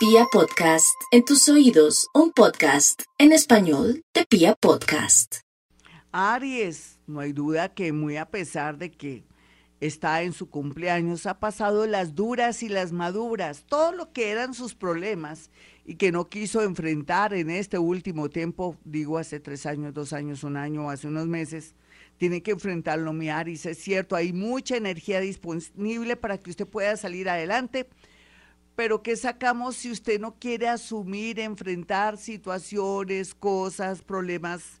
Pia Podcast, en tus oídos, un podcast en español de Pia Podcast. Aries, no hay duda que muy a pesar de que está en su cumpleaños, ha pasado las duras y las maduras, todo lo que eran sus problemas y que no quiso enfrentar en este último tiempo, digo hace tres años, dos años, un año, hace unos meses, tiene que enfrentarlo, mi Aries. Es cierto, hay mucha energía disponible para que usted pueda salir adelante, pero ¿qué sacamos si usted no quiere asumir, enfrentar situaciones, cosas, problemas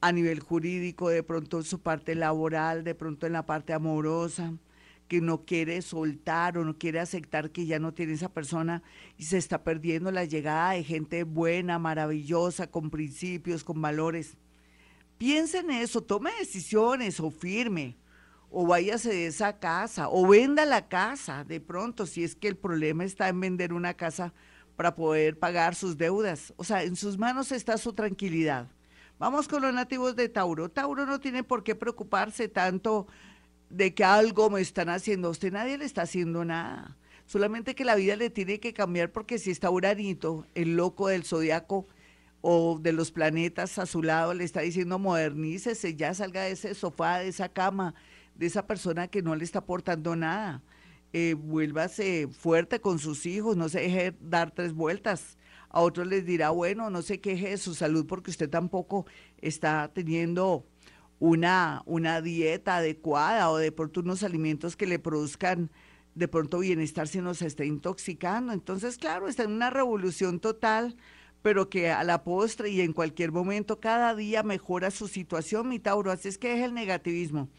a nivel jurídico, de pronto en su parte laboral, de pronto en la parte amorosa? que no quiere soltar o no quiere aceptar que ya no tiene esa persona y se está perdiendo la llegada de gente buena, maravillosa, con principios, con valores. Piensa en eso, tome decisiones o firme, o váyase de esa casa, o venda la casa de pronto, si es que el problema está en vender una casa para poder pagar sus deudas. O sea, en sus manos está su tranquilidad. Vamos con los nativos de Tauro. Tauro no tiene por qué preocuparse tanto de que algo me están haciendo. A usted nadie le está haciendo nada. Solamente que la vida le tiene que cambiar porque si está Uranito, el loco del zodiaco o de los planetas a su lado, le está diciendo modernícese, ya salga de ese sofá, de esa cama, de esa persona que no le está aportando nada. Eh, vuélvase fuerte con sus hijos, no se deje dar tres vueltas. A otros les dirá, bueno, no se queje de su salud porque usted tampoco está teniendo una, una dieta adecuada o de pronto unos alimentos que le produzcan de pronto bienestar si no se está intoxicando. Entonces, claro, está en una revolución total, pero que a la postre y en cualquier momento cada día mejora su situación, mi Tauro. Así es que es el negativismo.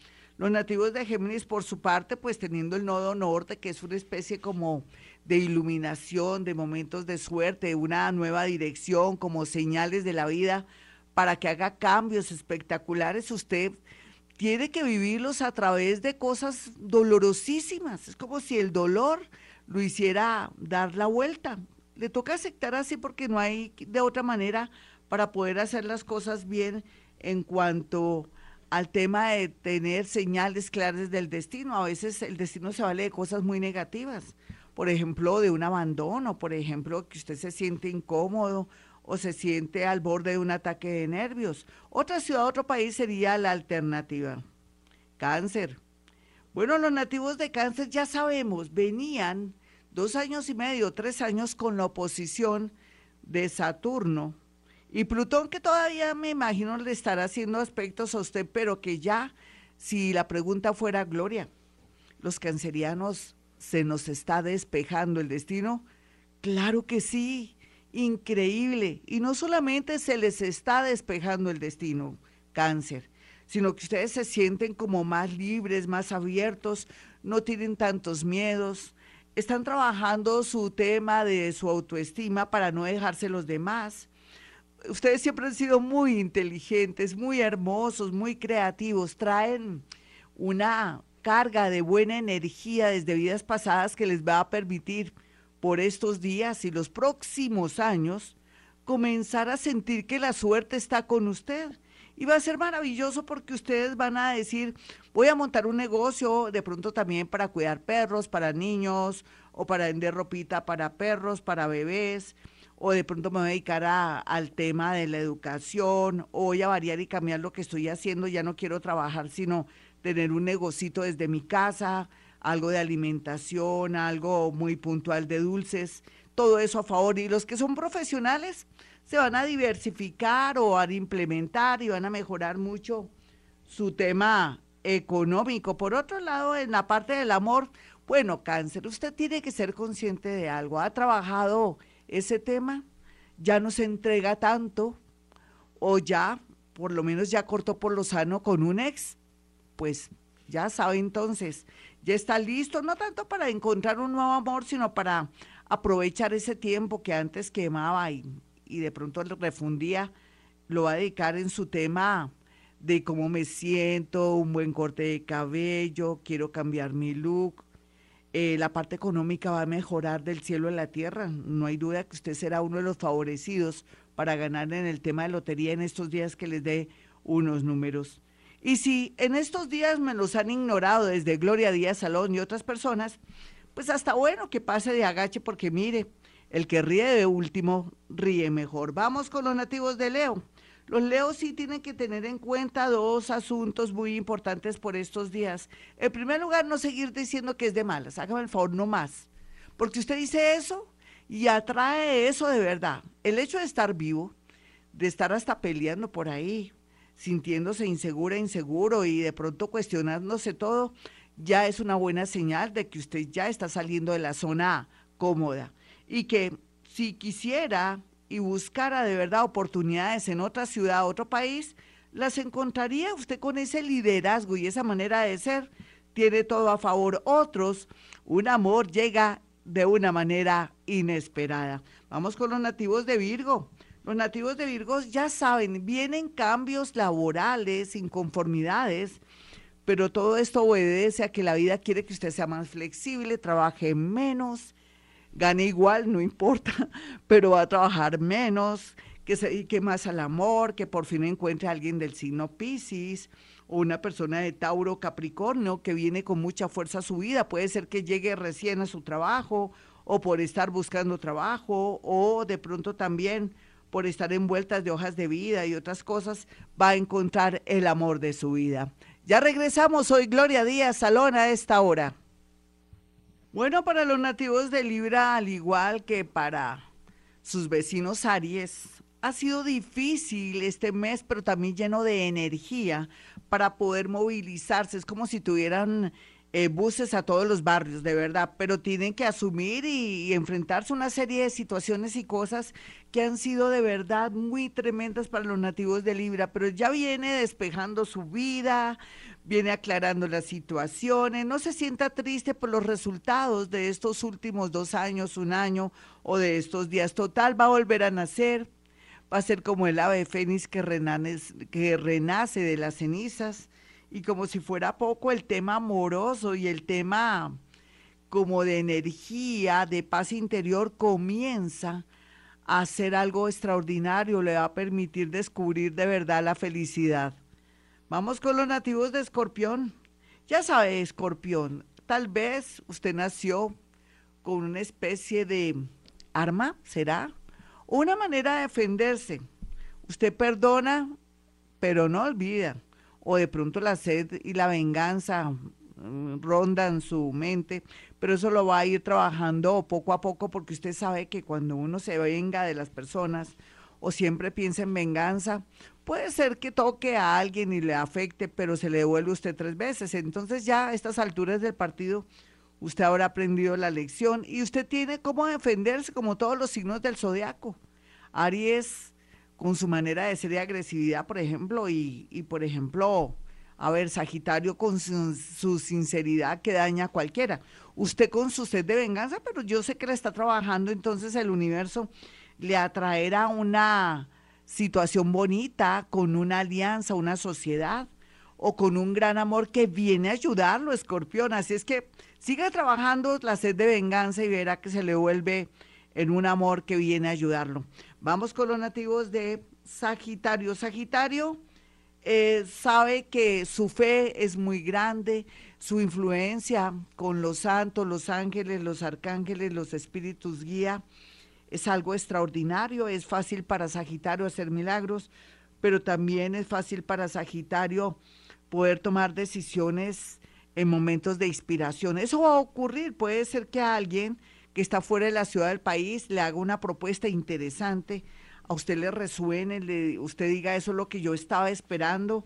Los nativos de Géminis, por su parte, pues teniendo el nodo norte, que es una especie como de iluminación, de momentos de suerte, una nueva dirección, como señales de la vida, para que haga cambios espectaculares, usted tiene que vivirlos a través de cosas dolorosísimas. Es como si el dolor lo hiciera dar la vuelta. Le toca aceptar así porque no hay de otra manera para poder hacer las cosas bien en cuanto al tema de tener señales claras del destino. A veces el destino se vale de cosas muy negativas. Por ejemplo, de un abandono, por ejemplo, que usted se siente incómodo o se siente al borde de un ataque de nervios. Otra ciudad, otro país sería la alternativa. Cáncer. Bueno, los nativos de cáncer ya sabemos, venían dos años y medio, tres años con la oposición de Saturno y Plutón, que todavía me imagino le estará haciendo aspectos a usted, pero que ya, si la pregunta fuera Gloria, los cancerianos se nos está despejando el destino. Claro que sí increíble. Y no solamente se les está despejando el destino, cáncer, sino que ustedes se sienten como más libres, más abiertos, no tienen tantos miedos, están trabajando su tema de su autoestima para no dejarse los demás. Ustedes siempre han sido muy inteligentes, muy hermosos, muy creativos, traen una carga de buena energía desde vidas pasadas que les va a permitir por estos días y los próximos años, comenzar a sentir que la suerte está con usted. Y va a ser maravilloso porque ustedes van a decir, voy a montar un negocio de pronto también para cuidar perros, para niños, o para vender ropita para perros, para bebés, o de pronto me voy a dedicar al tema de la educación, o voy a variar y cambiar lo que estoy haciendo, ya no quiero trabajar, sino tener un negocito desde mi casa, algo de alimentación, algo muy puntual de dulces, todo eso a favor. Y los que son profesionales se van a diversificar o a implementar y van a mejorar mucho su tema económico. Por otro lado, en la parte del amor, bueno, cáncer, usted tiene que ser consciente de algo. ¿Ha trabajado ese tema? ¿Ya no se entrega tanto? ¿O ya, por lo menos ya cortó por lo sano con un ex? Pues ya sabe entonces ya está listo, no tanto para encontrar un nuevo amor, sino para aprovechar ese tiempo que antes quemaba y, y de pronto refundía, lo va a dedicar en su tema de cómo me siento, un buen corte de cabello, quiero cambiar mi look. Eh, la parte económica va a mejorar del cielo a la tierra. No hay duda que usted será uno de los favorecidos para ganar en el tema de lotería en estos días que les dé unos números. Y si en estos días me los han ignorado desde Gloria Díaz Salón y otras personas, pues hasta bueno que pase de agache porque mire, El que ríe de último, ríe mejor. Vamos con los nativos de Leo. Los leos sí tienen que tener en cuenta dos asuntos muy importantes por estos días. En primer lugar, no seguir diciendo que es de malas. Hágame el favor, no más. Porque usted dice eso y atrae eso de verdad. El hecho de estar vivo, de estar hasta peleando por ahí, sintiéndose insegura, inseguro y de pronto cuestionándose todo, ya es una buena señal de que usted ya está saliendo de la zona cómoda y que si quisiera y buscara de verdad oportunidades en otra ciudad, otro país, las encontraría usted con ese liderazgo y esa manera de ser. Tiene todo a favor. Otros, un amor llega de una manera inesperada. Vamos con los nativos de Virgo. Los nativos de Virgo ya saben, vienen cambios laborales, inconformidades, pero todo esto obedece a que la vida quiere que usted sea más flexible, trabaje menos, gane igual, no importa, pero va a trabajar menos, que se dedique más al amor, que por fin encuentre a alguien del signo Pisces o una persona de Tauro Capricornio que viene con mucha fuerza a su vida. Puede ser que llegue recién a su trabajo o por estar buscando trabajo o de pronto también por estar envueltas de hojas de vida y otras cosas, va a encontrar el amor de su vida. Ya regresamos, hoy Gloria Díaz Salón a esta hora. Bueno, para los nativos de Libra, al igual que para sus vecinos Aries, ha sido difícil este mes, pero también lleno de energía para poder movilizarse. Es como si tuvieran eh, buses a todos los barrios, de verdad, pero tienen que asumir y, enfrentarse a una serie de situaciones y cosas que han sido de verdad muy tremendas para los nativos de Libra, pero ya viene despejando su vida, viene aclarando las situaciones, no se sienta triste por los resultados de estos últimos dos años, un año o de estos días. Total, va a volver a nacer, va a ser como el ave fénix que, que renace de las cenizas y como si fuera poco el tema amoroso y el tema como de energía, de paz interior, comienza a hacer algo extraordinario, le va a permitir descubrir de verdad la felicidad. Vamos con los nativos de Escorpión. Ya sabe, Escorpión, tal vez usted nació con una especie de arma, ¿será? Una manera de defenderse. Usted perdona, pero no olvida o de pronto la sed y la venganza mm, rondan su mente, pero eso lo va a ir trabajando poco a poco porque usted sabe que cuando uno se venga de las personas o siempre piensa en venganza, puede ser que toque a alguien y le afecte, pero se le devuelve usted tres veces. Entonces ya a estas alturas del partido usted habrá aprendido la lección y usted tiene cómo defenderse como todos los signos del zodiaco. Aries con su manera de ser de agresividad, por ejemplo, y, y por ejemplo, a ver, Sagitario con su, su, sinceridad que daña a cualquiera. Usted con su sed de venganza, pero yo sé que la está trabajando, entonces el universo le atraerá una situación bonita, con una alianza, una sociedad o con un gran amor que viene a ayudarlo, escorpión. Así es que siga trabajando la sed de venganza y verá que se le vuelve en un amor que viene a ayudarlo. Vamos con los nativos de Sagitario. Sagitario eh, sabe que su fe es muy grande, su influencia con los santos, los ángeles, los arcángeles, los espíritus guía, es algo extraordinario. Es fácil para Sagitario hacer milagros, pero también es fácil para Sagitario poder tomar decisiones en momentos de inspiración. Eso va a ocurrir. Puede ser que alguien que está fuera de la ciudad del país le haga una propuesta interesante, a usted le resuene, le, usted diga eso es lo que yo estaba esperando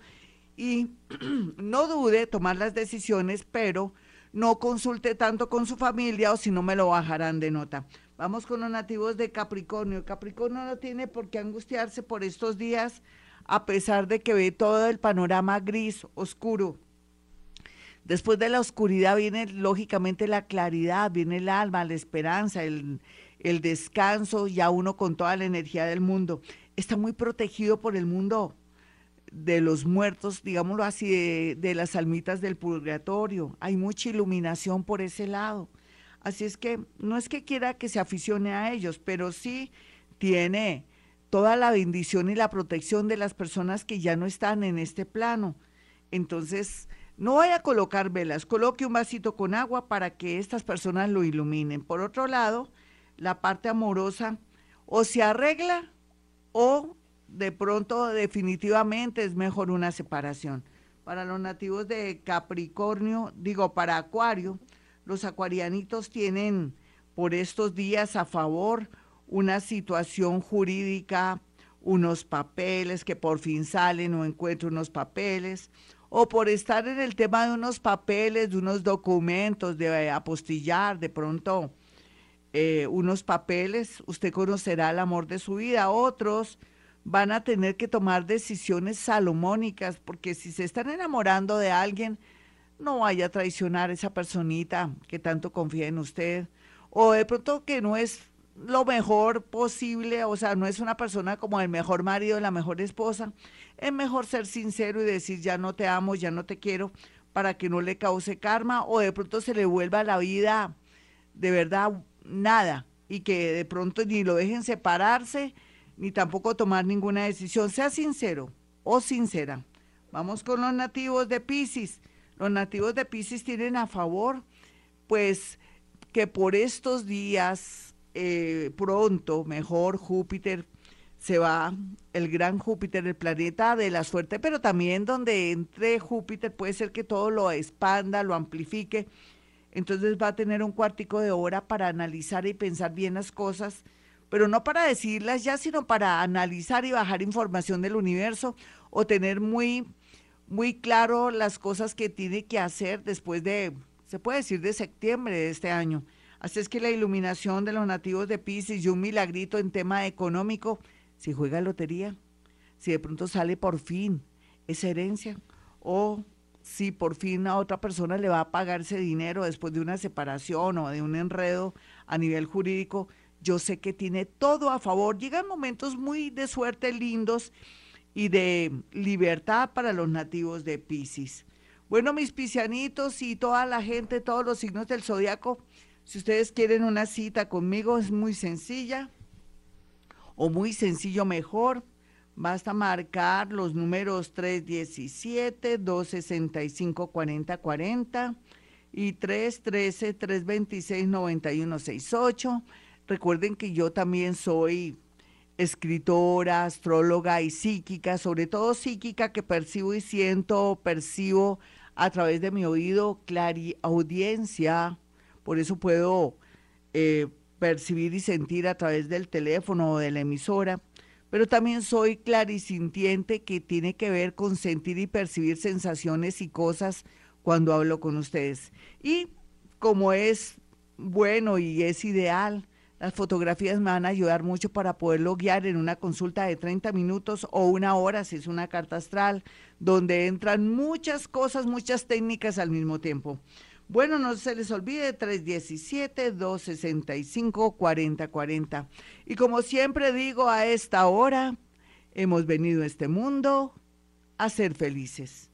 y no dude tomar las decisiones, pero no consulte tanto con su familia o si no me lo bajarán de nota. Vamos con los nativos de Capricornio. Capricornio no tiene por qué angustiarse por estos días a pesar de que ve todo el panorama gris, oscuro. Después de la oscuridad viene lógicamente la claridad, viene el alma, la esperanza, el, el descanso, ya uno con toda la energía del mundo. Está muy protegido por el mundo de los muertos, digámoslo así, de, de, las almitas del purgatorio. Hay mucha iluminación por ese lado. Así es que no es que quiera que se aficione a ellos, pero sí tiene toda la bendición y la protección de las personas que ya no están en este plano. Entonces, no vaya a colocar velas, coloque un vasito con agua para que estas personas lo iluminen. Por otro lado, la parte amorosa o se arregla o de pronto definitivamente es mejor una separación. Para los nativos de Capricornio, digo, para Acuario, los acuarianitos tienen por estos días a favor una situación jurídica, unos papeles que por fin salen o encuentro unos papeles, o por estar en el tema de unos papeles, de unos documentos, de apostillar, de pronto eh, unos papeles, usted conocerá el amor de su vida. Otros van a tener que tomar decisiones salomónicas, porque si se están enamorando de alguien, no vaya a traicionar a esa personita que tanto confía en usted. O de pronto que no es lo mejor posible, o sea, no es una persona como el mejor marido, la mejor esposa. Es mejor ser sincero y decir ya no te amo, ya no te quiero, para que no le cause karma o de pronto se le vuelva la vida de verdad nada y que de pronto ni lo dejen separarse ni tampoco tomar ninguna decisión. Sea sincero o sincera. Vamos con los nativos de Pisces. Los nativos de Pisces tienen a favor, pues, que por estos días, eh, pronto, mejor, Júpiter se va, el gran Júpiter, el planeta de la suerte, pero también donde entre Júpiter puede ser que todo lo expanda, lo amplifique entonces va a tener un cuartico de hora para analizar y pensar bien las cosas, pero no para decirlas ya, sino para analizar y bajar información del universo o tener muy, muy claro las cosas que tiene que hacer después de, se puede decir, de septiembre de este año. Así es que la iluminación de los nativos de Pisces y un milagrito en tema económico, si juega lotería, si de pronto sale por fin esa herencia o si por fin a otra persona le va a pagar ese dinero después de una separación o de un enredo a nivel jurídico, yo sé que tiene todo a favor. Llegan momentos muy de suerte lindos y de libertad para los nativos de Pisces. Bueno, mis piscianitos y toda la gente, todos los signos del zodiaco, si ustedes quieren una cita conmigo, es muy sencilla o muy sencillo mejor Basta marcar los números 317-265-4040 y 313-326-9168. Recuerden que yo también soy escritora, astróloga y psíquica, sobre todo psíquica que percibo y siento, percibo a través de mi oído audiencia. Por eso puedo eh, percibir y sentir a través del teléfono o de la emisora pero también soy clarisintiente que tiene que ver con sentir y percibir sensaciones y cosas cuando hablo con ustedes. Y como es bueno y es ideal, las fotografías me van a ayudar mucho para poderlo guiar en una consulta de 30 minutos o una hora si es una carta astral, donde entran muchas cosas, muchas técnicas al mismo tiempo. Bueno, no se les olvide 317-265-4040. Y como siempre digo a esta hora, hemos venido a este mundo a ser felices.